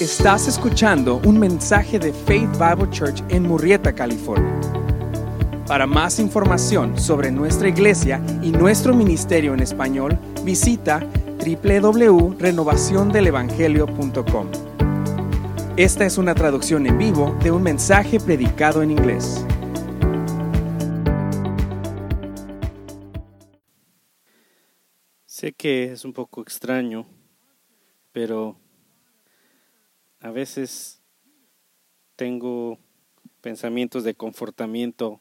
Estás escuchando un mensaje de Faith Bible Church en Murrieta, California. Para más información sobre nuestra iglesia y nuestro ministerio en español, visita www.renovaciondelevangelio.com. Esta es una traducción en vivo de un mensaje predicado en inglés. Sé que es un poco extraño, pero a veces tengo pensamientos de confortamiento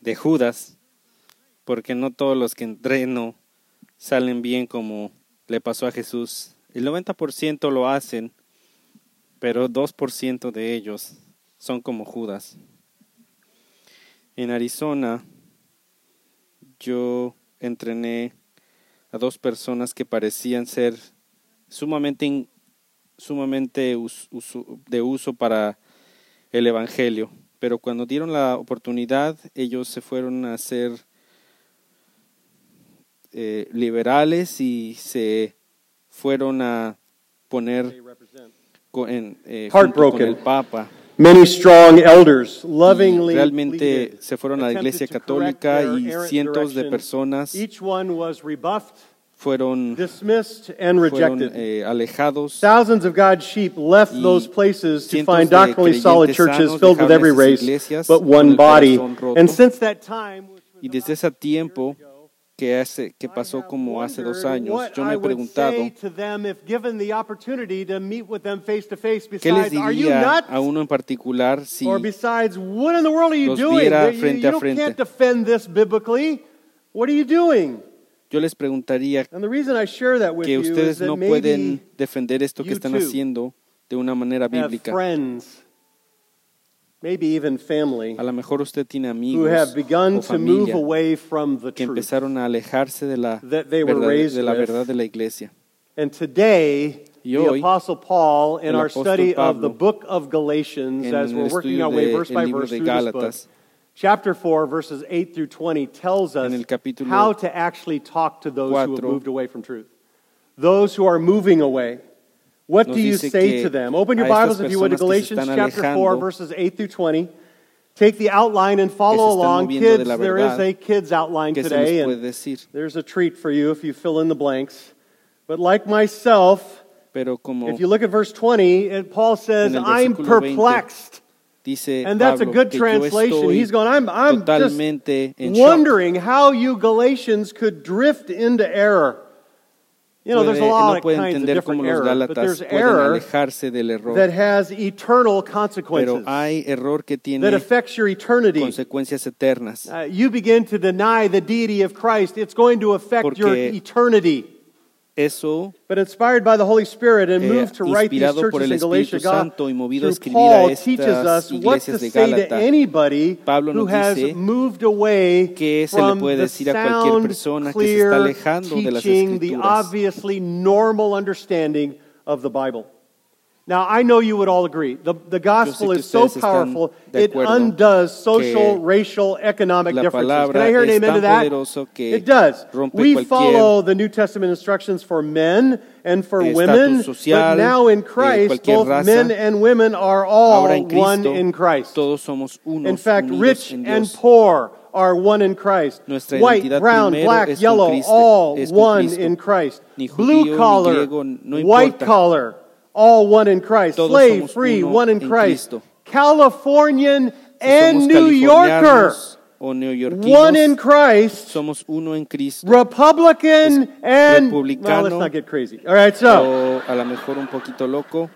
de Judas, porque no todos los que entreno salen bien como le pasó a Jesús. El 90% lo hacen, pero 2% de ellos son como Judas. En Arizona yo entrené a dos personas que parecían ser sumamente, sumamente de uso para el Evangelio, pero cuando dieron la oportunidad, ellos se fueron a ser eh, liberales y se fueron a poner con, eh, con el Papa. Many strong elders lovingly realmente se fueron a la Iglesia Católica y cientos de personas fueron, dismissed and fueron rejected. eh, alejados. Thousands of God's sheep left Y those places to cientos find de doctrinally solid creyentes churches sanos filled with dejaron every esas race iglesias but con one el body. corazón roto. And since that time, which was Y desde ese tiempo que, hace, que pasó como hace dos años, what yo me I he would preguntado, say to them if given the opportunity to meet with them face to face ¿qué les besides, are you diría nuts? a uno en particular si Or besides, what in the world are you los doing? viera You- frente you, a don't- frente? can't defend this biblically. What are you doing? Yo les preguntaría que ustedes no pueden defender esto que están haciendo de una manera bíblica. friends, maybe even family, A lo mejor usted tiene who amigos have begun o to move familia away from the que empezaron a alejarse de la, verdad, de la verdad de la iglesia. And today, Y the hoy, Apostle Paul, in el our apóstol study of the Pablo, book of Galatians, en as el we're working estudio our way del verse by libro verse de through this book, Gálatas, chapter 4, verses 8 through 20, tells us En el capítulo how to actually talk to those who have moved away from truth. Those who are moving away. What do you say to them? Open your Bibles, if you would, to personas que se Galatians chapter 4, verses 8 through 20. Take the outline and follow along. Kids, la there is a kids outline today. and decir? there's a treat for you if you fill in the blanks. But like myself, if you look at verse 20, Paul says, I'm versículo 20, perplexed. Dice And that's a good translation. He's going, I'm, I'm just en shock. wondering how you Galatians could drift into error. You know, there's a lot no of kinds of different error, but there's error del error. that has eternal Pero consequences hay error que that affects your eternity. consecuencias eternas. Uh, you begin to deny the deity of Christ, it's going to affect your eternity. Eso, But inspired by the Holy Spirit and eh, moved to write these inspirado por churches el in Galatia, Espíritu God, Santo y movido a through escribir a Paul teaches us what to iglesias de say to anybody Pablo who nos has dice moved away que se le from puede the decir a cualquier sound, que se clear alejando de las teaching, the Escrituras. obviously normal understanding of the Bible. Now, I know you would all agree. The, the gospel is so powerful, it undoes social, racial, economic differences. Can I hear an amen to that? It does. We follow the New Testament instructions for men and for women, social but now in Christ, both raza. men and women are all en one in Christ. unos In fact, rich and poor are one in Christ. Nuestra White, brown, black, yellow, Cristo- all one Cristo. in Christ. Blue collar, no white collar, all one in Christ. Todos Slave, free, one in Christ. Cristo. Californian and New Yorker, o one in Christ. somos uno en Cristo. Republican and well, let's not get crazy. All right, so o a lo mejor un poquito loco.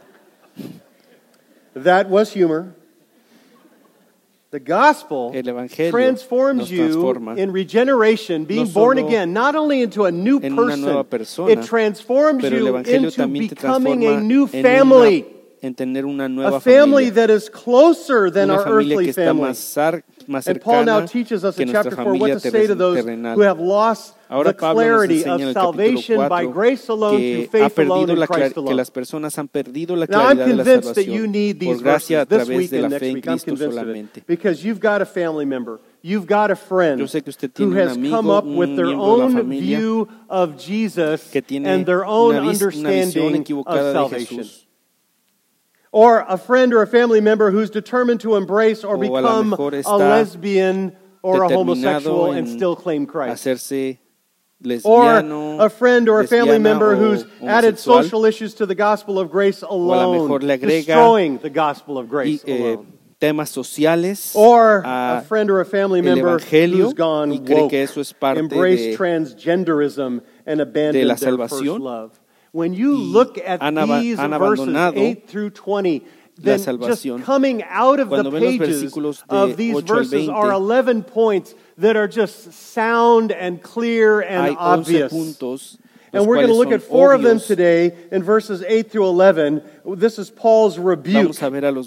that was humor. The gospel El evangelio transforms nos you in regeneration, being no born again, not only into a new en una nueva person, persona, it transforms you into becoming a new family, en tener una nueva a family familia, that is closer than una our familia earthly está family. más, cer- más And Paul now cercana teaches us que in nuestra chapter 4 what familia to say to those terrenal. who have lost Ahora the Pablo nos clarity enseña en of el salvation capítulo by 4 grace alone, que through ha faith alone, perdido in Christ que alone. las personas han perdido la Now, I'm claridad de la convinced that you salvación need these por gracia a verses this través week de and la next fe en week. I'm Cristo convinced of it. Because you've got a family member, you've got a friend Yo sé que usted who tiene un has amigo, come up un with their miembro de la own familia view of Jesus que tiene and their own una vis- una visión understanding equivocada of de salvation. Jesús. Or a friend or a family member who's determined to embrace or a become mejor a lesbian or a homosexual and still claim Christ. hacerse Or a friend or a family member who's added social issues to the gospel of grace alone, destroying the gospel of y grace eh, alone. temas sociales Or a a friend or a family member who's gone y cree woke, que eso es parte embraced de- transgenderism and abandoned la their first love. When you look at these verses, 8 through 20, then just coming out of the pages of these 8 al verses are 11 points that are just sound and clear and hay 11 obvious. And we're going to look at four of them today in verses 8 through 11. This is Paul's rebuke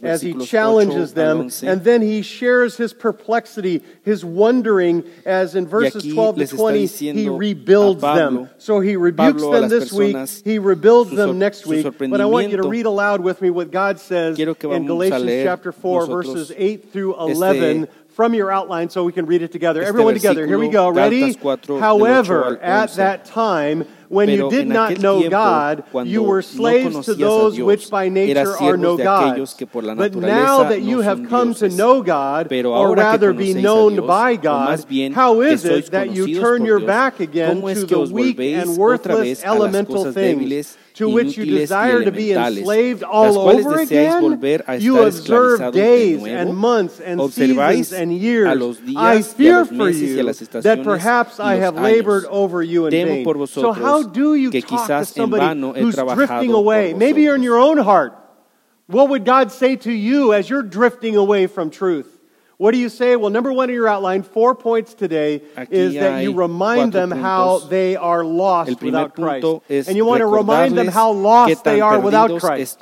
as he challenges them. And then he shares his perplexity, his wondering, as in verses 12 to 20, he rebuilds Pablo, them. So he rebukes Pablo them this week, he rebuilds them next week. But I want you to read aloud with me what God says in Galatians chapter 4, verses 8 through 11. este- from your outline, so we can read it together. este Everyone together. Here we go. Ready? 4, del 8 However, at that time, when you Pero did en not aquel know tiempo, God, cuando you were no slaves to conocías a those Dios, which by nature eras are no siervos de gods. aquellos que por la But naturaleza now that no you have son come to dioses. know God, Pero or ahora que rather be conocéis a known Dios, by o God, más bien how que is sois it that you conocidos turn por your Dios, back again ¿cómo es to que the os weak volvéis and otra worthless vez a las elemental cosas things débiles, to which you desire to be enslaved all over again? You observe days and months and seasons and years. a los días I fear for meses y a you that perhaps I have labored over you in vain. So how do you talk to somebody who's drifting away? Maybe you're in your own heart. What would God say to you as you're drifting away from truth? What do you say? Well, number one in your outline, four points today, Aquí is that you remind them how they are lost without Christ. And you want to remind them how lost they are without Christ,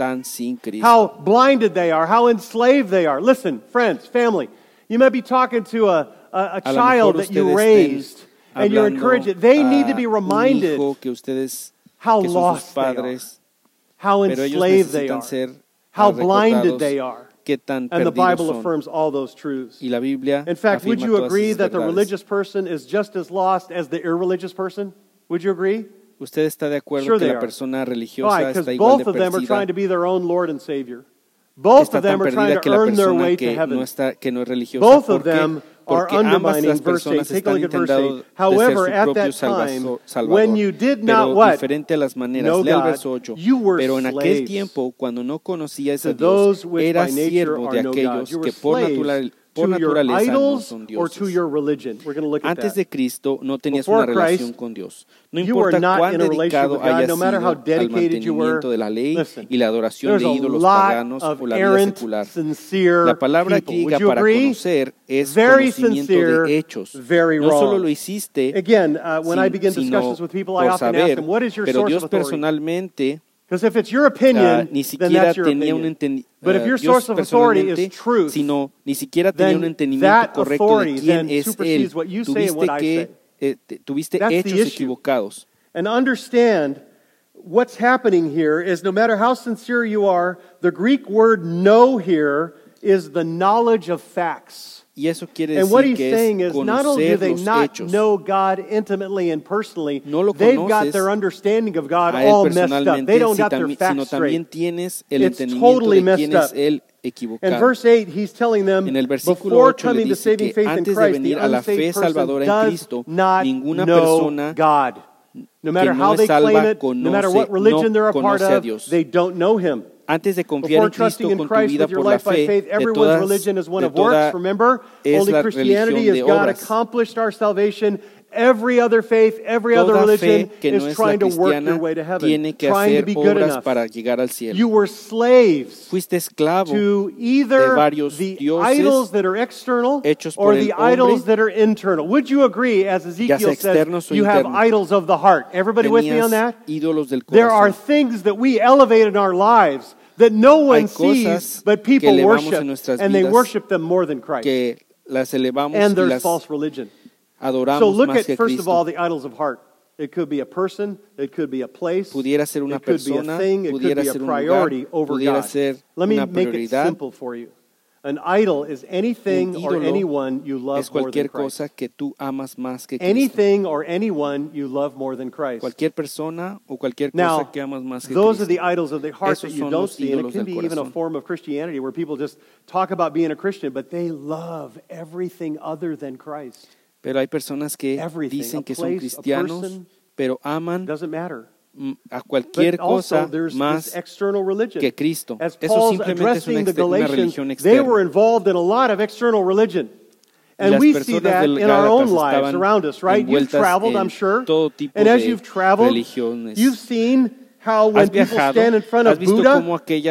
how blinded they are, how enslaved they are. Listen, friends, family, you might be talking to a, a, a child that you raised, and you're hablando encouraged. They need to be reminded ustedes how que son sus lost they are, padres, how enslaved they are, how blinded they are. Qué tan And the Bible son. affirms all those truths. Y la Biblia In fact, would you agree that the religious person is just as lost as the irreligious person? Would you agree? ¿Usted está de acuerdo Sure que they la persona religiosa Why? está Because igual both de of them are perdida? trying to be their own Lord and Savior. Both Está of them tan are trying perdida to que la earn their persona way que to heaven. no, está, que no es religiosa. Both of ¿Por qué? them are Porque ambas las verse 8. personas Take a están look at verse 8. intentando However, at that time, when you did not what? diferente a las maneras, lea el God, verso 8. you were Pero en aquel slaves tiempo, cuando no conocías a those Dios, eras nature siervo are de aquellos You were que por, por to your naturaleza no idols son or to dioses. your religion. We're going to look at Antes de Cristo no tenías Before una relación Christ, con Dios. No importa not cuán dedicado hayas no matter how sido al mantenimiento de la ley Listen, y la adoración de ídolos paganos o la vida secular. La palabra griega para agree? conocer es Very conocimiento sincere, de hechos. very no solo lo hiciste Again, uh, when I sin- begin sino discussions with people, I por often ask saber, them, what is your pero Dios personalmente Because if it's your ah, opinion, ni then siquiera that's your tenía un opinion. entendimiento, But if your source of authority is truth, sino ni siquiera tenía un entendimiento that correcto authority de quién then es supersedes él. what you say and Tuviste what I que say. eh, tuviste That's the hechos issue. equivocados. And understand what's happening here is no matter how sincere you are, the Greek word know here is the knowledge of facts. Y eso quiere And what he's que saying es is not only do conocer they los not hechos. know God intimately and personally, No lo they've got conoces their understanding of God a él all messed up. personalmente, They don't si got their facts también straight. tienes el It's entendimiento totally de quién messed es él In equivocado. verse 8, he's telling them, En el versículo before 8 le coming to dice saving que faith in antes de Christ, the venir a la fe unsaved person salvadora en does Cristo, not ninguna know persona God. No matter no how they claim it, no matter what religion they're a part conoce of, they don't know him. Antes de confiar Before en trusting Cristo in con tu Christ vida with your por la life by fe, faith, de everyone's todas, religion is one de of works, remember? es Only Christianity is God accomplished our salvation. Every other faith, every other religion que no is trying to work your way to heaven, tiene que trying to be good obras enough. para llegar al cielo. You were slaves Fuiste esclavo to de either varios the dioses idols that are external hechos or the hombre, idols that are internal. Would you agree, as Ezekiel says, you have idols of the heart? Everybody with me on that? ídolos del There are things that we elevate in our lives that no one sees, but people worship, and they worship them more than Christ. que las elevamos And y there's las false religion adoramos so look más at, que First Cristo. of all, the idols of heart. It could be a person, it could be a place, pudiera ser una it could persona, be a thing, it could be a priority lugar, over God. Ser Let me make it simple for you. An idol is anything or anyone you love es cualquier more than Christ. cosa que tú amas más que Anything or anyone you love more than Christ. Cualquier persona o cualquier cosa now, que amas más que those Cristo. Are the idols of the heart Esos that you don't see, and it can be corazón. even a form of Christianity where people just talk about being a Christian, but they love everything other than Christ. Pero hay personas que Everything. dicen que son cristianos, pero aman a cualquier cosa más que Cristo. Eso simplemente es una, una religión externa. And las we see that in our own lives around us, right? You've traveled, I'm sure. and as you've traveled, you've seen how when people stand in front of Buddha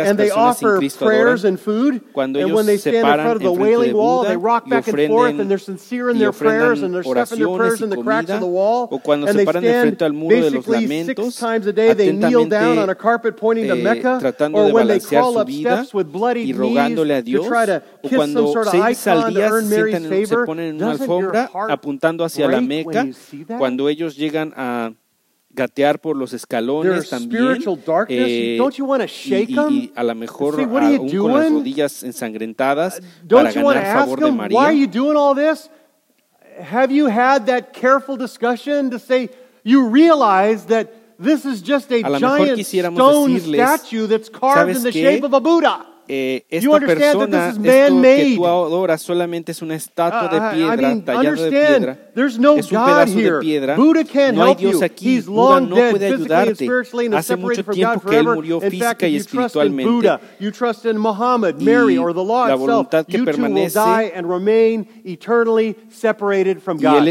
and they offer prayers and food, and when they stand in front of the wailing wall, they rock back and forth and they're sincere in their prayers and they're stuffing their prayers in the cracks of the wall. O cuando and se paran frente al muro de times a day they kneel down on a carpet pointing to Mecca, or when they crawl up steps with bloody knees to try to kiss some sort of icon to earn Mary's favor, doesn't your heart apuntando hacia la Meca, cuando ellos llegan a gatear por los escalones también. Eh, y, y, y, a lo mejor aún con las rodillas ensangrentadas uh, para ganar favor de María. Have you had that careful discussion to say you realize that this is just a, a giant stone decirles, statue that's carved in the qué? shape of a Buddha? eh, esta persona, esto que tú adoras solamente es una estatua de piedra, I mean, tallada de piedra. No es un pedazo here. de piedra. no hay Dios aquí. Buda no puede ayudarte. Hace mucho tiempo que él murió física y espiritualmente. y la voluntad que permanece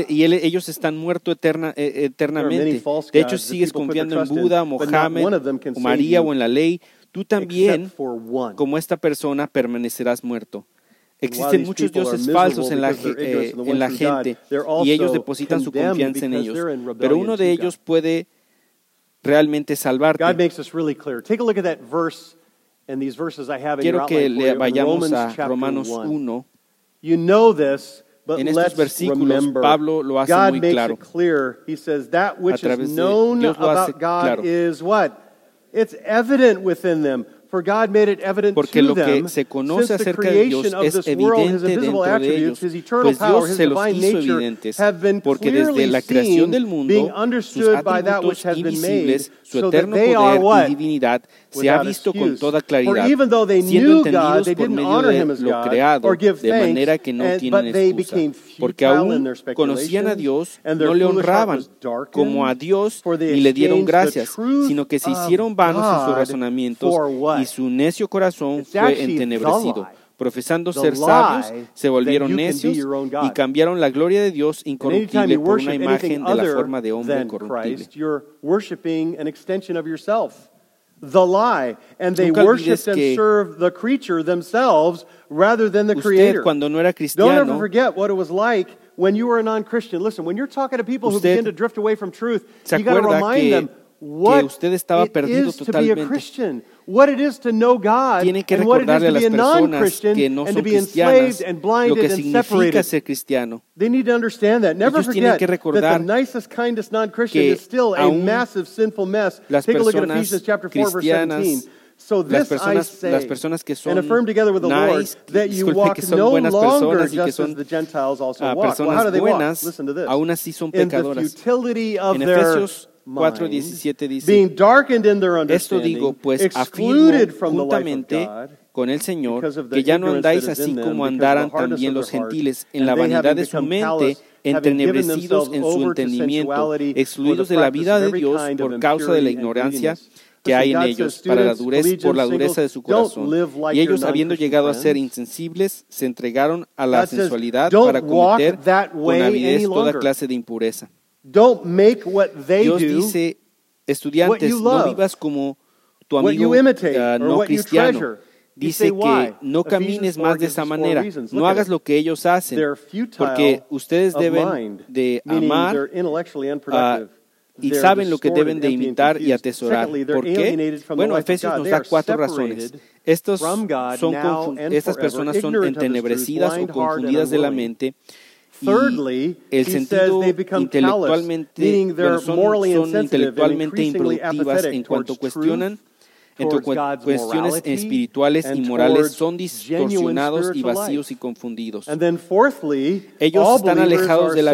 y, y ellos están muertos eterna, e, eternamente. De hecho, sigues confiando en Buda, Mohammed, María o en la ley, Tú también, como esta persona, permanecerás muerto. Existen muchos dioses falsos en la, eh, gente y ellos depositan su confianza en ellos, pero uno de ellos puede realmente salvarte. Quiero que le vayamos a Romanos 1. En estos versículos Pablo lo hace muy claro. A través de Dios lo hace claro. It's evident within them. For God made it evident Porque to lo que se conoce acerca de Dios es evidente dentro de ellos, pues Dios se los hizo evidentes, porque desde la creación del mundo, sus atributos invisibles su eterno poder y divinidad se ha visto con toda claridad, siendo entendidos por medio de lo creado, de manera que no tienen excusa, porque aún conocían a Dios, no le honraban como a Dios ni le dieron gracias, sino que se hicieron vanos en sus razonamientos y su necio corazón fue entenebrecido. Profesando ser sabios, se volvieron necios y cambiaron la gloria de Dios incorruptible por una imagen de la forma de hombre corruptible. the lie and they worshipped and served the creature themselves rather than the creator. Don't ever forget what it was like when you were a non-Christian. Listen, when you're talking to people who begin to drift away from truth, you got to remind them what it is to be a Christian. What it is to know God and what it is to be a non-Christian and be enslaved and blinded and separated. They need to understand that. Never forget that the nicest, kindest non-Christian is still a massive sinful mess. Take a look at Ephesians chapter 4 verse 17. So this las personas, I say and affirm together with the Lord that you walk no longer just as the Gentiles also walk. Well, how do they buenas, walk? Listen to this. In the futility of their 4:17 dice, esto digo, pues afirmo juntamente con el Señor, que ya no andáis así como andaran también los gentiles, en la vanidad de su mente, entrenebrecidos en su entendimiento, excluidos de la vida de Dios por causa de la ignorancia que hay en ellos, para la dureza, por la dureza de su corazón. Y ellos, habiendo llegado a ser insensibles, se entregaron a la sensualidad para cometer con avidez toda clase de impureza. Don't make what they Dios dice, estudiantes, what you love, no vivas como tu amigo ah, what you imitate, uh, no what cristiano. You treasure. Dice que no camines más de esa manera, no hagas lo que ellos hacen, porque ustedes deben de amar uh, y saben lo que deben de imitar y atesorar. ¿Por qué? Bueno, Efesios nos da cuatro razones. Estos son estas personas son entenebrecidas o confundidas de la mente Thirdly, el sentido intelectualmente callous, son, son intelectualmente improductivas en cuanto cuestionan en cuestiones espirituales y morales son distorsionados y vacíos y confundidos. Ellos están alejados de la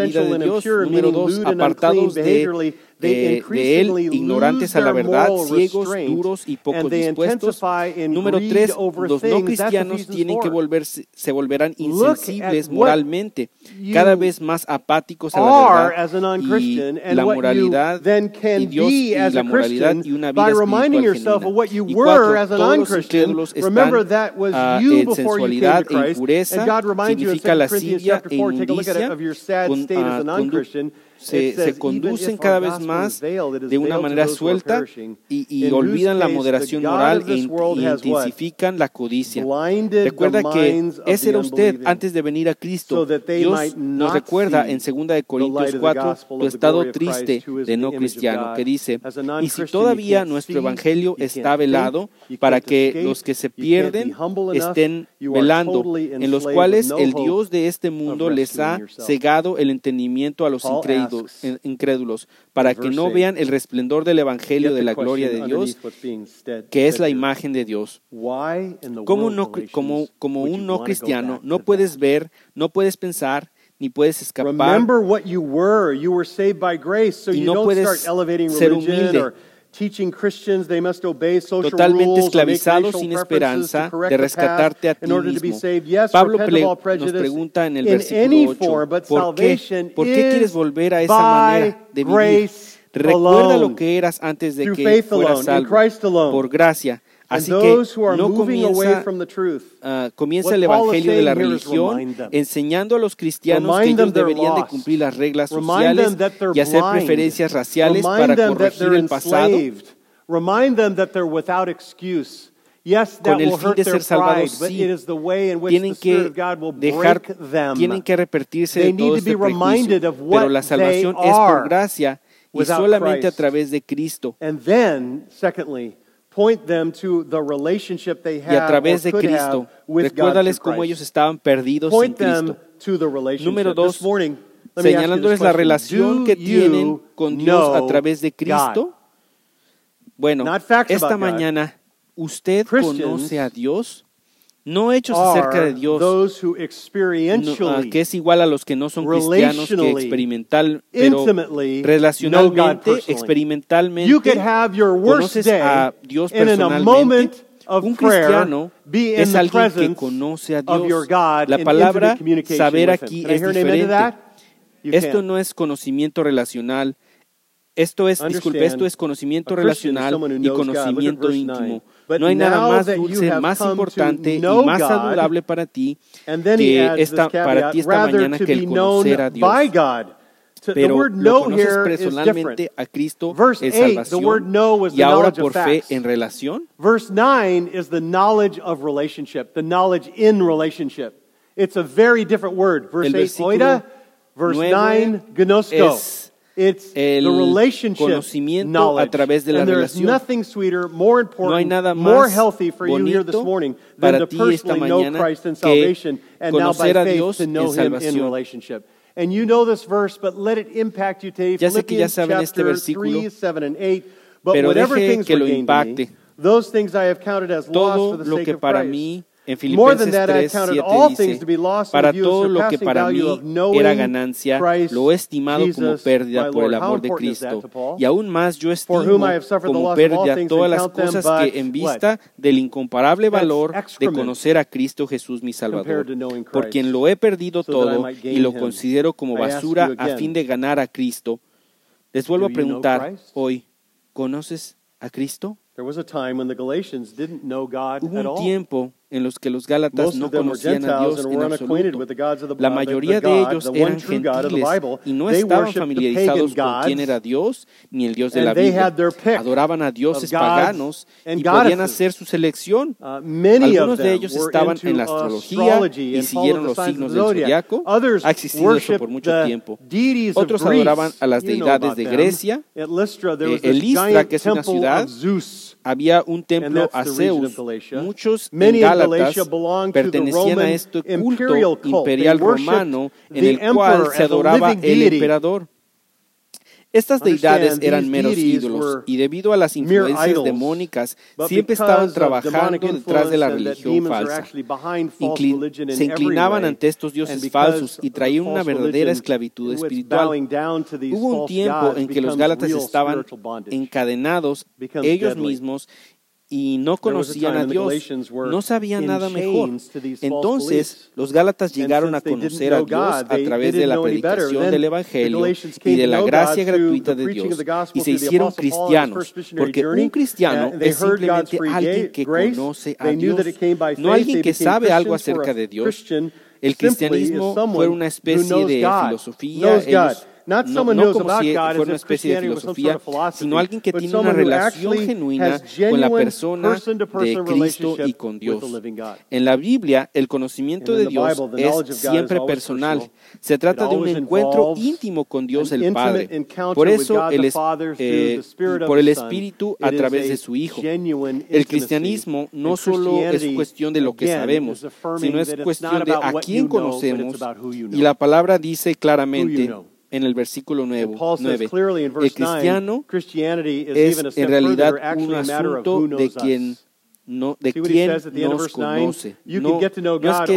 de, eh, de, él, ignorantes a la verdad, ciegos, duros y poco dispuestos. Número tres, los no cristianos tienen que volverse, se volverán insensibles moralmente, cada vez más apáticos a la verdad y la moralidad y Dios y la moralidad y una vida espiritual genuina. Y cuatro, todos los están uh, en sensualidad e impureza, significa lascivia e inmundicia, con, uh, se, conducen cada vez más de una manera suelta y, olvidan la moderación moral e intensifican la codicia. Recuerda que ese era usted antes de venir a Cristo. Dios nos recuerda en 2 de Corintios 4 tu estado triste de no cristiano, que dice, y si todavía nuestro evangelio está velado para que los que se pierden estén velando, en los cuales el Dios de este mundo les ha cegado el entendimiento a los incrédulos incrédulos, para que no vean el resplendor del Evangelio de la gloria de Dios, que es la imagen de Dios. Como un no, como, como un no cristiano, no puedes ver, no puedes pensar, ni puedes escapar. y no puedes ser humilde totalmente esclavizados sin esperanza de rescatarte a ti mismo. Pablo nos pregunta en el versículo 8, ¿por qué? ¿Por qué quieres volver a esa manera de vivir? Recuerda lo que eras antes de que fueras salvo, por gracia Así que no comienza, uh, comienza el evangelio de la religión enseñando a los cristianos que ellos deberían de cumplir las reglas sociales y hacer preferencias raciales para corregir el pasado. con el fin de ser salvados, sí, tienen que dejar, tienen que repetirse de todo este prejuicio, pero la salvación es por gracia y solamente a través de Cristo. And then, secondly, point them to the relationship they y a través de Cristo, recuérdales cómo ellos estaban perdidos en Cristo. Número dos, señalándoles la relación que tienen con Dios a través de Cristo. Bueno, esta mañana, ¿usted conoce a Dios? no hechos acerca de Dios, no, ah, que es igual a los que no son cristianos, que experimental, pero relacionalmente, experimentalmente, conoces a Dios personalmente. Un cristiano es alguien que conoce a Dios. La palabra saber aquí es diferente. Esto no es conocimiento relacional. Esto es, disculpe, esto es conocimiento relacional y conocimiento íntimo. No hay nada más dulce, más importante y más saludable para ti que esta, para ti esta mañana que el conocer a Dios. Pero lo conoces personalmente a Cristo es salvación y ahora por fe en relación. Verse 9 is the knowledge of relationship, the knowledge in relationship. It's a very different word. Verse 8, oida. Verse 9, gnosko. It's el the relationship, conocimiento knowledge. a través de la And there is nothing sweeter, more important, more healthy for you here this morning than para ti to esta know Christ and salvation and now by faith to know Him in relationship. And you know this verse, but let it impact you today. Ya sé que 3, 7 and 8, but whatever deje things que lo those things I have counted as lost for the sake of Christ. En Filipenses 3, 7 dice, para todo lo que para mí era ganancia, lo he estimado como pérdida por el amor de Cristo. Y aún más yo estimo como pérdida todas las cosas que en vista del incomparable valor de conocer a Cristo Jesús mi Salvador, por quien lo he perdido todo y lo considero como basura a fin de ganar a Cristo. Les vuelvo a preguntar hoy, ¿conoces a Cristo? Hubo un tiempo en los que los Gálatas no conocían a Dios en absoluto. La mayoría de ellos eran gentiles y no estaban familiarizados con quién era Dios ni el Dios de la Biblia. Adoraban a dioses paganos y podían hacer su selección. Algunos de ellos estaban en la astrología y siguieron los signos del zodiaco. Ha existido eso por mucho tiempo. Otros adoraban a las deidades de Grecia, eh, Elistra, que es una ciudad había un templo a Zeus. Muchos en Gálatas pertenecían a este culto imperial romano en el cual se adoraba el emperador. Estas deidades eran meros ídolos y debido a las influencias demoníacas siempre estaban trabajando detrás de la religión falsa. Se inclinaban ante estos dioses falsos y traían una verdadera esclavitud espiritual. Hubo un tiempo en que los Gálatas estaban encadenados ellos mismos y no conocían a Dios, no sabían nada mejor. Entonces, los Gálatas llegaron a conocer a Dios a través de la predicación del Evangelio y de la gracia gratuita de Dios, y se hicieron cristianos, porque un cristiano es simplemente alguien que conoce a Dios, no alguien que sabe algo acerca de Dios. El cristianismo fue una especie de filosofía. Ellos no, no como si fuera una especie de filosofía, sino alguien que tiene una relación genuina con la persona de Cristo y con Dios. En la Biblia, el conocimiento de Dios es siempre personal. Se trata de un encuentro íntimo con Dios el Padre. Por eso, el, eh, por el Espíritu a través de su Hijo. El cristianismo no solo es cuestión de lo que sabemos, sino es cuestión de a quién conocemos. Y la palabra dice claramente en el versículo 9. 9. El cristiano es en realidad un asunto de quien no, de quién nos conoce. No, no es que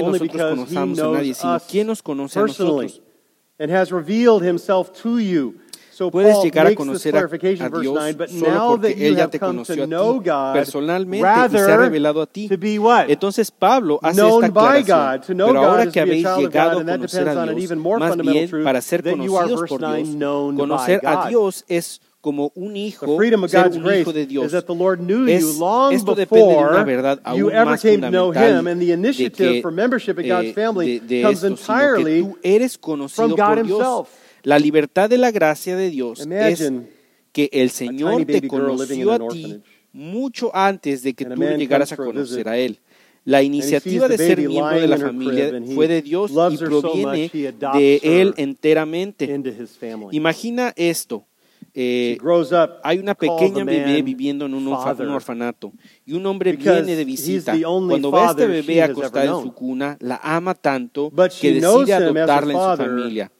nosotros conozcamos a nadie, sino quién nos conoce a nosotros. And has revealed himself to you Puedes llegar a conocer a, a Dios solo porque Él ya te conoció a ti personalmente y se ha revelado a ti. Entonces Pablo hace esta aclaración, pero ahora que habéis llegado a conocer a Dios, más bien para ser conocidos por Dios, conocer a Dios es como un hijo, ser un hijo de Dios. Es, esto depende de una verdad aún más fundamental de que, eh, de, de esto, sino que tú eres conocido por Dios. La libertad de la gracia de Dios es que el Señor te conoció a ti mucho antes de que tú llegaras a conocer a Él. La iniciativa de ser miembro de la familia fue de Dios y proviene de Él enteramente. Imagina esto. Eh, hay una pequeña bebé viviendo en un, orfanato y un hombre viene de visita. Cuando ve a este bebé acostada en su cuna, la ama tanto que decide adoptarla en su familia.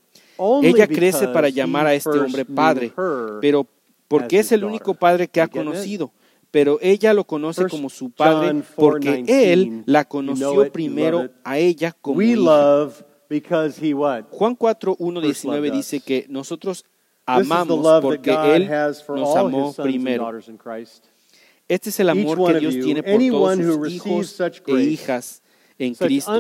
Ella crece para llamar a este hombre padre, pero porque es el único padre que ha conocido pero ella lo conoce como su padre porque él la conoció primero a ella como hija. Juan 4, 1, 19 dice que nosotros amamos porque él nos amó primero. Este es el amor que Dios tiene por todos sus hijos e hijas en Cristo.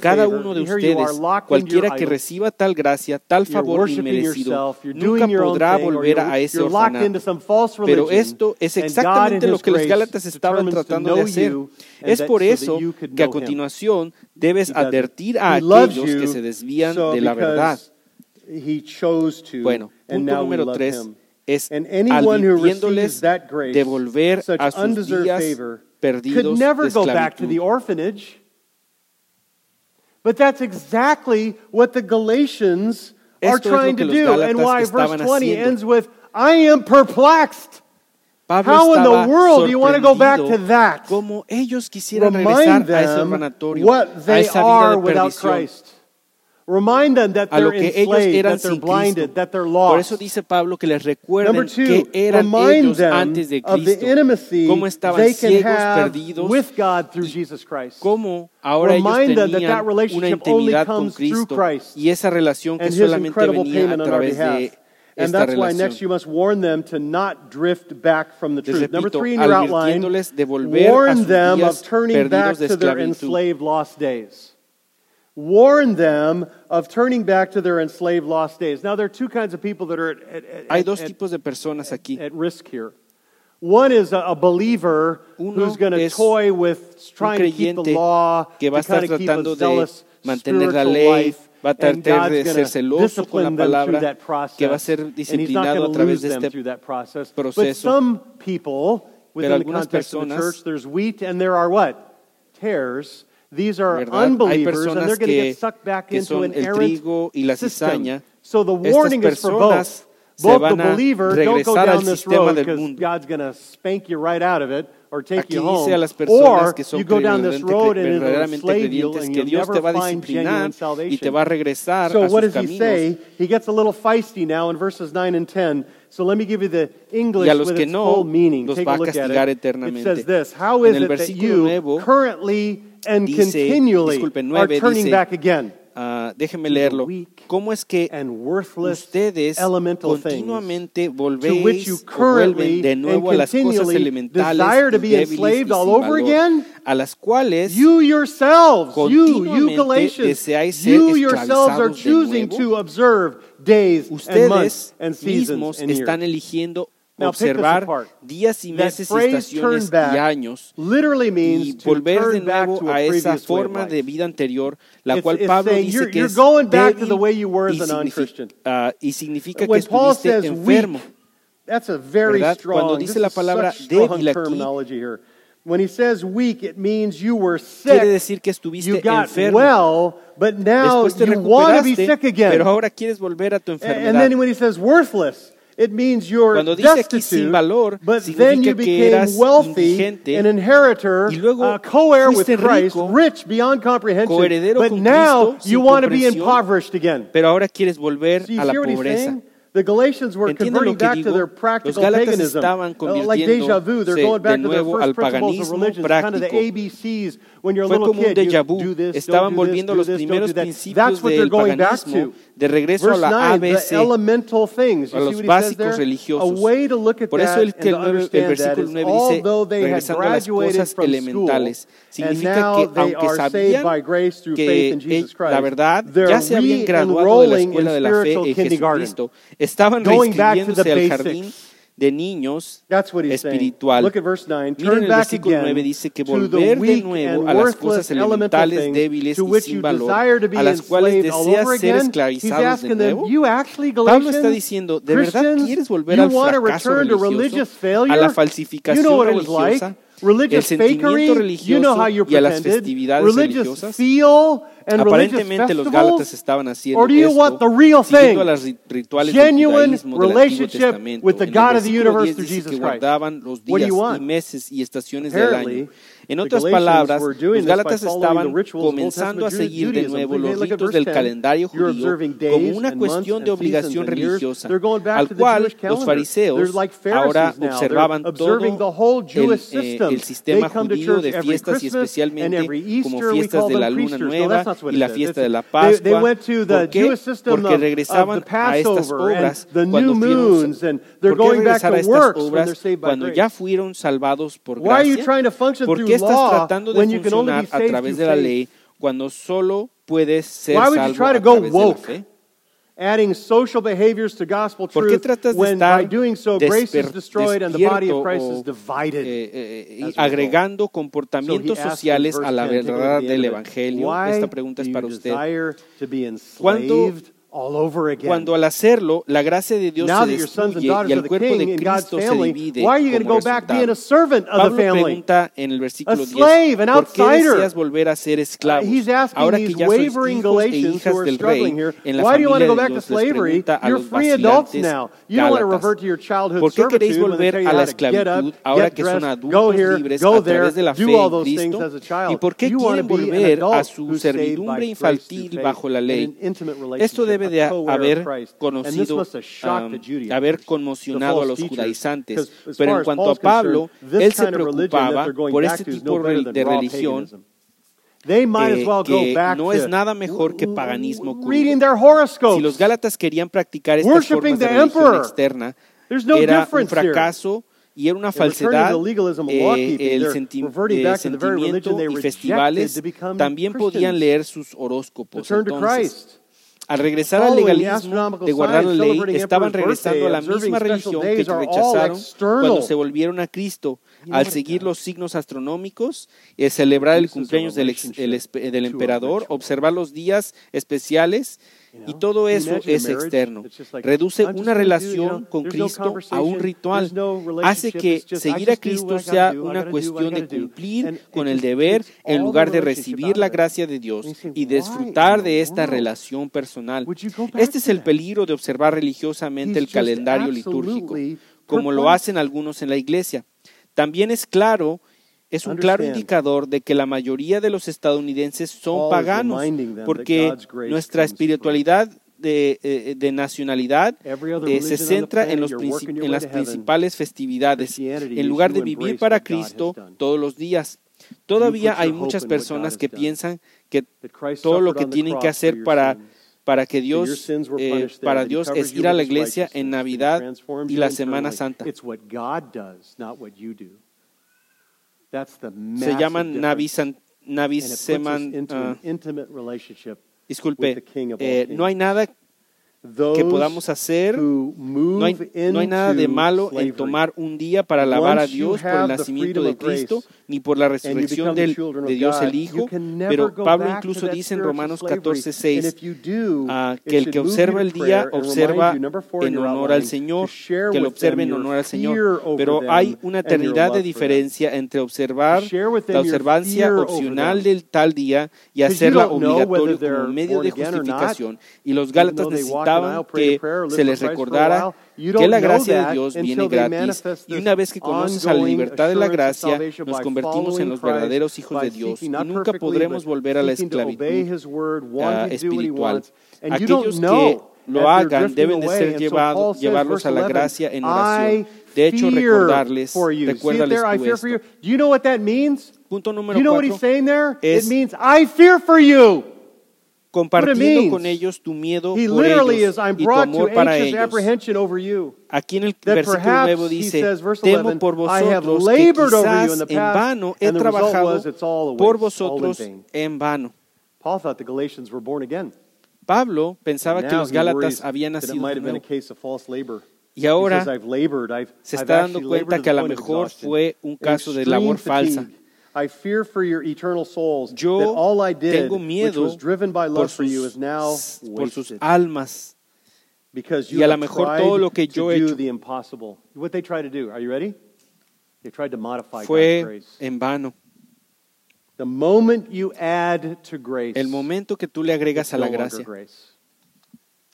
Cada uno de ustedes, cualquiera que reciba tal gracia, tal favor inmerecido, nunca podrá volver a ese orfanato. Pero esto es exactamente lo que los Gálatas estaban tratando de hacer. Es por eso que a continuación debes advertir a aquellos que se desvían de la verdad. Bueno, punto número tres es advirtiéndoles de volver a sus días perdidos de esclavitud. But that's exactly what the Galatians Esto are trying to do and why verse 20 haciendo. ends with, I am perplexed. Pablo How in the world do you want to go back to that? Como ellos quisieran Remind regresar a ese what they a esa vida are de without Christ. Remind them that a lo que ellos eran sin Cristo. Por eso dice Pablo que les recuerden two, que eran ellos antes de Cristo, cómo estaban ciegos, perdidos, cómo ahora remind ellos tenían that that una intimidad con Cristo y esa relación que solamente venía a través de and that's why next you must warn them to not drift back from the truth. Number three in your outline, warn them of turning back to their enslaved lost days warn them of turning back to their enslaved lost days. Now there are two kinds of people that are at, at, Hay dos at, tipos de personas aquí. at risk here. One is a, a believer Uno who's going to toy with trying to keep the law, que va estar to tratando de mantener la ley, va a tratar de ser celoso con la palabra, que va a ser disciplinado a través de este proceso. Pero algunas personas, church, there's wheat and there are what? Tares. These are ¿verdad? unbelievers and they're going to get sucked back into an errant system. So the warning is for both. Both the believer, don't go down this road because God's going to spank you right out of it or take Aquí you home. Las or que son you go down this road and it'll enslave you and you'll never find genuine salvation. So a what does he say? He gets a little feisty now in verses 9 and 10. So let me give you the English with its no, full meaning. Take a look at it. It says this, How is it that you currently and dice, continually are turning dice, back again. Uh, déjenme leerlo. ¿Cómo es que ustedes continuamente volvéis vuelven de nuevo a las cosas elementales débiles y sin valor, a las cuales you yourselves, continuamente you, deseáis ser choosing de nuevo? Ustedes mismos están eligiendo observar días y meses, estaciones y años, y volver de nuevo a esa forma de vida anterior, la cual Pablo dice que es ah, y significa, que estuviste enfermo. Cuando dice la palabra débil aquí, When he says weak, it means you were sick. Decir que you got enfermo. well, but now you want to be sick again. Pero ahora quieres volver a tu enfermedad. And then when he says worthless, it means you're Cuando dice aquí sin destitute, valor, but then you became wealthy, an inheritor, y luego a co-heir with Christ, rich beyond comprehension. But con now you want to be impoverished again. pero ahora quieres volver Do you a la pobreza. The Galatians were Entiendo converting que back to digo. their practical Gálatas paganism. Uh, like deja vu, they're going back to their first principles of religion, religion, kind of the. ABCs Fue como un déjà vu. Estaban volviendo a los primeros principios del paganismo. De regreso a la ABC, a los básicos religiosos. Por eso el, que el, el versículo 9 dice, regresando a las cosas elementales, significa que aunque sabían que eh, la verdad ya se habían graduado de la escuela de la fe en Jesucristo, estaban reescribiéndose al jardín de niños espiritual. Miren el versículo 9, dice que volver de nuevo a las cosas elementales, débiles y sin valor, a las cuales deseas ser esclavizados de nuevo. Pablo está diciendo, ¿de verdad quieres volver al fracaso religioso, a la falsificación religiosa, el sentimiento religioso y a las festividades religiosas? Aparentemente los Gálatas estaban haciendo esto, siguiendo los rituales del judaísmo del Antiguo Testamento. With the God of the universe Jesus que guardaban los días y meses y estaciones del año. En otras palabras, los Gálatas estaban comenzando a seguir de nuevo los ritos del calendario judío como una cuestión de obligación religiosa, al cual los fariseos ahora observaban todo el, eh, el sistema judío de fiestas y especialmente como fiestas de la luna nueva y la fiesta de la Pascua. ¿Por qué? Porque regresaban a estas obras cuando fueron, ¿por qué regresar a estas obras cuando ya fueron salvados por gracia? ¿Por qué estás tratando de funcionar a través de la ley cuando solo puedes ser salvo a través de la fe? adding social behaviors to gospel truth ¿Por qué tratas when de estar by doing so grace is destroyed and the body of Christ o, is divided? Eh, eh, agregando comportamientos so sociales a la verdad del evangelio. Esta pregunta es para usted. ¿Cuándo cuando al hacerlo, la gracia de Dios se destruye y el cuerpo de Cristo se divide como resultado. Pablo pregunta en el versículo 10, ¿por qué deseas volver a ser esclavo? Ahora que ya sois hijos e hijas del rey, en la familia de Dios les pregunta a los vacilantes gálatas, ¿por qué queréis volver a la esclavitud ahora que son adultos libres a través de la fe en Cristo? ¿Y por qué quieren volver a su servidumbre infantil bajo la ley? Esto debe debe de haber conocido, um, haber conmocionado a los judaizantes. Pero en cuanto a Pablo, él se preocupaba por este tipo de religión. que no es nada mejor que paganismo. Si los gálatas querían practicar esta forma de religión externa, era un fracaso y era una falsedad eh, el, senti el, eh, sentimiento y festivales también podían leer sus horóscopos. Entonces al regresar al legalismo de guardar la ley, estaban regresando a la misma religión que rechazaron cuando se volvieron a Cristo al seguir los signos astronómicos, el celebrar el cumpleaños del, ex- el espe- del emperador, observar los días especiales, y todo eso es externo. Reduce una relación con Cristo a un ritual. Hace que seguir a Cristo sea una cuestión de cumplir con el deber en lugar de recibir la gracia de Dios y disfrutar de esta relación personal. Este es el peligro de observar religiosamente el calendario litúrgico, como lo hacen algunos en la iglesia. También es claro, es un claro indicador de que la mayoría de los estadounidenses son paganos, porque nuestra espiritualidad de, eh, de nacionalidad eh, se centra en, los en las principales festividades, en lugar de vivir para Cristo todos los días. Todavía hay muchas personas que piensan que todo lo que tienen que hacer para. Para que Dios, eh, para Dios es ir a la iglesia en Navidad y la Semana. Santa. Se llaman Navi, difference. San- Navi And it puts us Seman. into an intimate relationship with disculpe, eh, no hay nada que podamos hacer. No hay, no hay nada de malo en tomar un día para alabar a Dios por el nacimiento de Cristo, ni por la resurrección del- de Dios el Hijo. Pero Pablo incluso dice en Romanos slavery. 14, And 6, if you do, ah, it que el que observa el día observa en honor al Señor, que lo observe en honor al Señor. Pero hay una eternidad de diferencia entre observar la observancia opcional del tal día y hacerla they're como medio de justificación. Y los Gálatas though necesitaban que se les recordara que la know gracia de that Dios viene gratis. y una vez que conoces a la libertad de la gracia nos convertimos en los verdaderos hijos de Dios. y nunca podremos volver a la esclavitud he espiritual. Aquellos know que lo hagan deben de ser llevados, llevarlos a la 11, gracia en oración. De hecho, recordarles, recuérdales tú fear for you. esto. Punto número cuatro, es- compartiendo con ellos tu miedo He por ellos y tu amor para ellos. Aquí en el versículo nuevo dice, temo 11, por vosotros que quizás en vano he trabajado por vosotros en vano. Paul thought the Galatians were born again. Pablo pensaba que los Gálatas habían nacido de nuevo. Y ahora se está dando cuenta que a lo mejor fue un caso de labor falsa. I fear for your eternal souls. Yo that all I did, tengo which miedo was driven by love for you, is now sus, por sus almas. Because you y a lo mejor todo lo que yo he hecho the impossible. What they try to do? Are you ready? They tried to modify God's Fue grace. en vano. The moment you add to grace, El momento que tú le agregas a la no gracia, grace.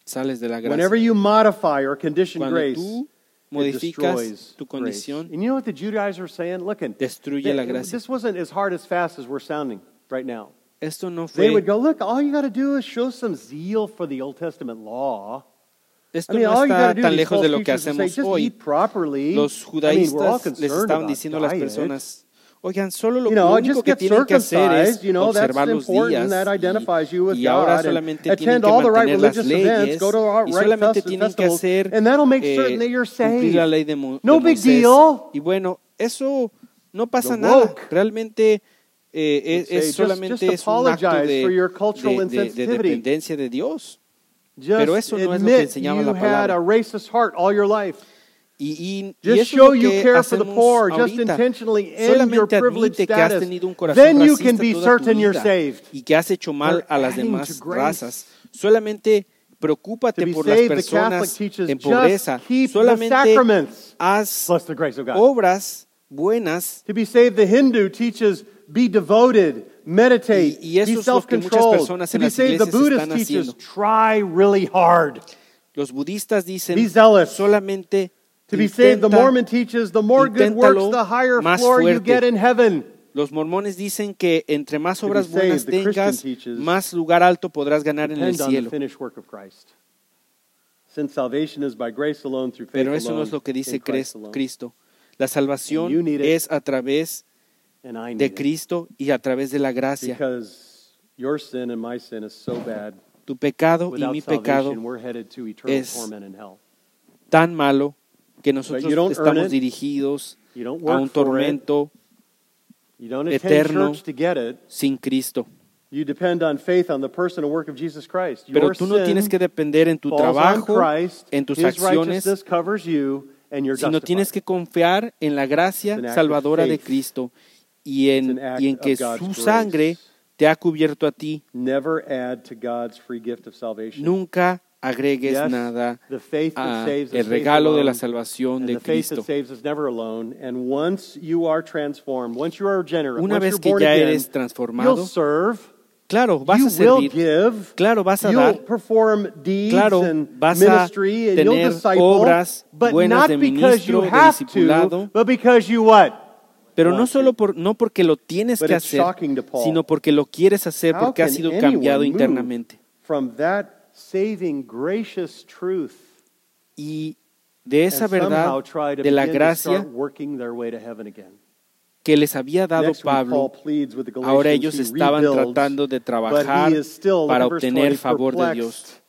sales de la gracia. Whenever you modify or condition Cuando grace, tú modificas tu condición, And you know what the Judaizers are saying? Looking, destruye la gracia. this wasn't as hard as fast as we're sounding right now. Esto no They would fue, go, look, all you got to do is show some zeal for the Old Testament law. esto I mean, no all you got está to do tan is lejos de lo que hacemos just hoy. eat properly. Los I mean, we're all judaístas les concerned estaban about diciendo a las diet. personas, oigan, solo lo, You know, único que tienen que hacer es. You know, that's observar los important. días That identifies you with y, y ahora solamente tienen que all the right mantener las religious events. leyes y solamente tienen que hacer And that'll make eh, certain that you're cumplir la ley de, Mo- No de big Moisés. deal. Y bueno, eso no pasa nada. Realmente eh, would es, es solamente just es un acto apologize de, for your cultural de- de- dependencia de Dios. Pero eso no es lo que enseñaba la palabra. A racist heart all your life. Y, y, y Just eso es show lo you que care for the hacemos poor. Just ahorita. intentionally end your Solamente privileged admite que has status. tenido un corazón Then you racista can be toda tu certain you're vida saved. y que has hecho mal For a las adding demás to grace. razas. Solamente To preocúpate be por las saved, the Catholic personas teaches en pobreza. just keep the Solamente sacraments haz plus the grace of God. obras buenas To be saved, the Hindu teaches be devoted, meditate, Y- y eso be es lo que muchas self-controlled. personas To en be las saved, the iglesias Buddhist están teaches haciendo. try really hard. Los budistas dicen Be zealous. solamente To be saved, the Mormon teaches the more good works, the higher floor you get in heaven. Los mormones dicen que entre más obras buenas tengas, más lugar alto podrás ganar en el cielo. finished work of Christ. Since salvation is by grace alone, through faith Pero eso no es lo que dice. Cristo. La salvación es a través de. Cristo y a través de la gracia. Because your sin and my sin is so bad. Tu pecado y mi pecado es tan malo que nosotros estamos dirigidos a un tormento eterno. sin Cristo. You depend on faith on the person and work of Jesus Christ. Pero tú no tienes que depender en tu trabajo, Christ. en tus acciones, righteousness covers you, and you're sino tienes que confiar en la gracia salvadora de. Cristo y en, y en que su sangre te ha cubierto a ti. Never add to God's free gift of salvation. Nunca agregues Yes, nada the faith that a saves is el faith regalo de la salvación de Cristo. Una vez que ya eres transformado, claro, vas a servir, claro, vas a dar, Claro, vas a ministry and you'll tener obras buenas de ministro, de discipulado. but because you what? Pero no solo por, no porque lo tienes que hacer, sino porque lo quieres hacer porque ha can sido cambiado internamente. Saving, gracious truth Y de esa verdad, de la gracia start working their way to heaven again. que les había dado Pablo, ahora ellos estaban tratando de trabajar para obtener 20, favor de. Dios.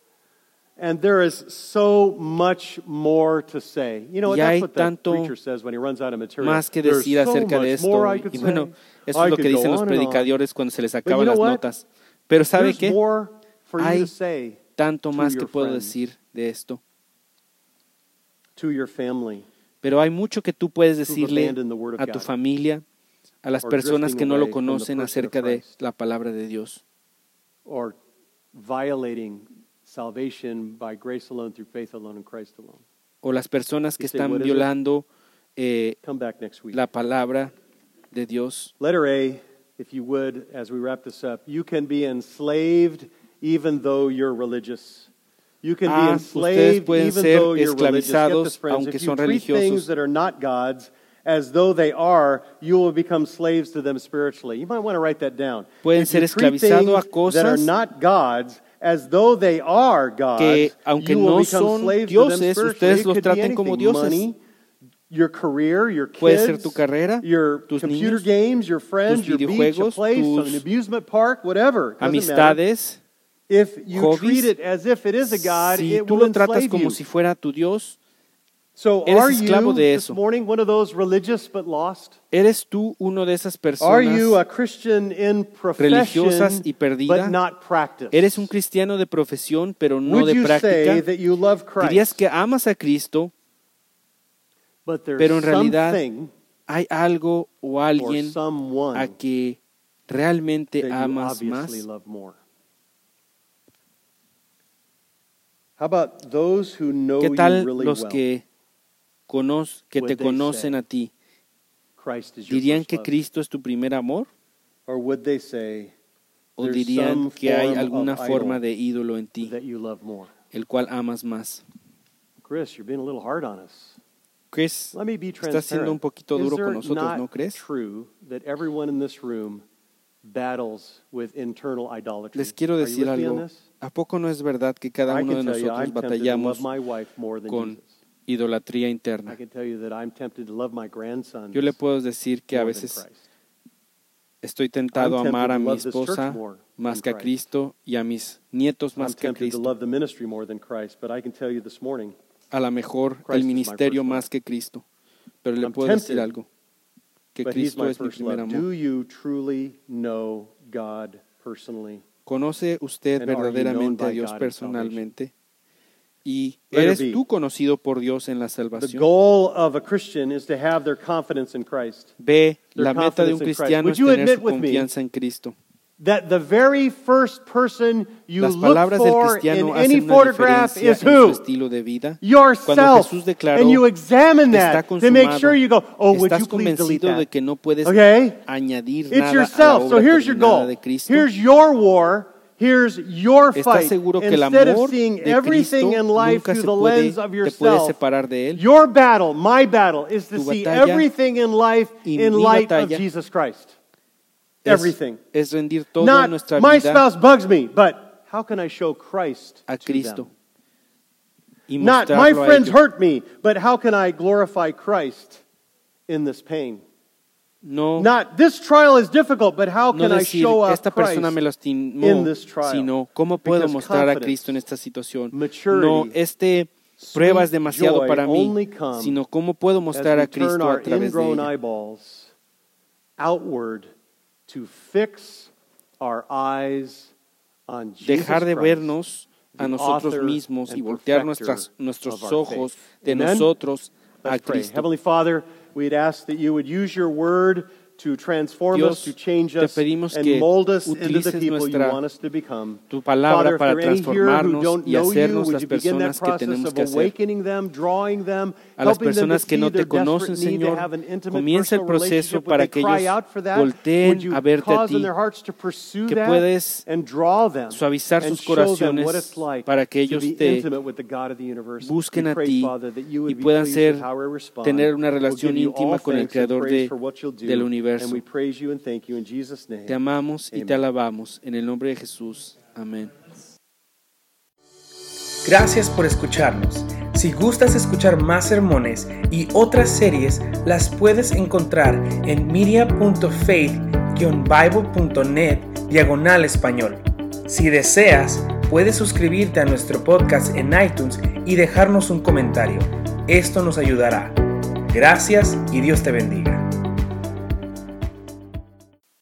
And there is so much more to say. You know, Y that's what the preacher says when he runs out of material. Más que There's decir so acerca de esto. Y bueno, eso I es lo que dicen los predicadores cuando se les acaban you know las what? notas. Pero ¿sabe There's qué? Hay Tanto to más que puedo decir de esto. to your family. Pero hay mucho que tú puedes decirle a tu familia, a las or personas que no lo conocen acerca de la palabra de Dios. or violating salvation by grace alone, through faith alone, in Christ alone. O las personas que están violando eh, la palabra de Dios. Letter A, if you would, as we wrap this up, you can be enslaved even though you're religious. You can Ah, be enslaved pueden even ser though you're religious. Esclavizados this, aunque If you treat religiosos. things that are not God's as though they are, you will become slaves to them spiritually. You might want to write that down. Pueden If you ser treat esclavizado a things that are not God's as though they are God's, que, aunque you will no become son slaves to them dioses, spiritually. ustedes los traten como dioses. Money, your career, your kids, Puede ser tu carrera, your tus computer niños, games, your friends, tus your beach, a videojuegos, place, tus an amusement park, whatever. Doesn't matter. Amistades. If you hobbies, treat it as if it is a God, Si tú lo tratas como you. si fuera tu Dios, eres esclavo de this eso. morning one of those religious but lost? ¿eres tú uno de esas Are you a personas? Christian in religiosas profession y perdida? but not practice? ¿Eres un cristiano de profesión pero no de you say práctica? that you love Christ? Dirías que amas a Cristo, but there's pero en realidad something hay algo o or alguien someone a que realmente that you amas más. love more. How about those who know ¿Qué tal los que, que te conocen a ti? ¿Dirían que? Cristo es tu primer amor? ¿O dirían some que hay form alguna of forma idol de ídolo en ti, el cual amas más? Chris, you're being a little hard on us. Chris, Let me be Estás siendo un transparent. poquito duro con nosotros, ¿no crees? true that everyone in this room battles with internal idolatry? les quiero decir algo. ¿A poco no es verdad que cada uno de nosotros batallamos con idolatría interna? can tell you that I'm tempted to love my grandson Yo le puedo decir que a veces estoy tentado a amar a tempted to mi esposa más que a. Cristo y a mis nietos más que a Cristo. love the ministry more than Christ, but I can tell you this morning, A lo mejor el ministerio más que Cristo. Pero le puedo decir algo, que Cristo es mi primer amor. ¿Conoce usted verdaderamente a Dios personalmente? ¿Y eres tú conocido por Dios en la The salvación? goal of a Christian is to have their confidence in Christ. B. their La meta de un cristiano es you tener admit su confianza en Cristo. That the very first person you Las look for in any photograph is who? estilo de vida. Yourself. Declaró, And you examine that to make sure you go, oh, would you please delete that? no Okay? It's nada a la yourself. So here's your goal. Here's your war. Here's your ¿Estás fight. seguro que el Instead of seeing everything in life through the puede, lens of yourself, separar de Él? your battle, my battle, is to see everything in life in light of Jesus Christ. Es- Everything. Es, rendir toda Not nuestra my vida spouse bugs me, but how can I show Christ a to them? Not my friends hurt me, but how can I glorify Christ in this pain? No, Not this trial is difficult, but how no can I show off esta persona me lastimó, in this trial. sino cómo puedo Because mostrar a Cristo en esta situación. maturity, No, este prueba es demasiado para mí, sino cómo puedo mostrar a Cristo a través de ella. To fix our eyes on Jesus Dejar de vernos a nosotros mismos y voltear nuestras, nuestros ojos de nosotros a. Cristo. Heavenly Father, we'd ask that you would use your word to transform Dios, us, to change te us, pedimos and que mold us into the people you want us to become. tu palabra Father, para transformarnos don't y know you, hacernos las personas que process tenemos of que hacer. awakening them, drawing them, A las helping them to personas que no te conocen, desperate need to Señor, have an intimate comienza el proceso para que cry ellos out for that? volteen Would you a verte a ti, their hearts to pursue que that puedes and draw them suavizar and sus show them corazones what it's like para que to ellos be te intimate with the God of the universe. busquen a ti Father, that you would y be puedan ser- tener una relación íntima all con el Creador praise de- for what you'll do. del universo. And we praise you and thank you in Jesus' name. Te amamos y te alabamos en el nombre de Jesús. Amén. Gracias por escucharnos. Si gustas escuchar más sermones y otras series, las puedes encontrar en media.faith-bible.net diagonal español. Si deseas, puedes suscribirte a nuestro podcast en iTunes y dejarnos un comentario. Esto nos ayudará. Gracias y Dios te bendiga.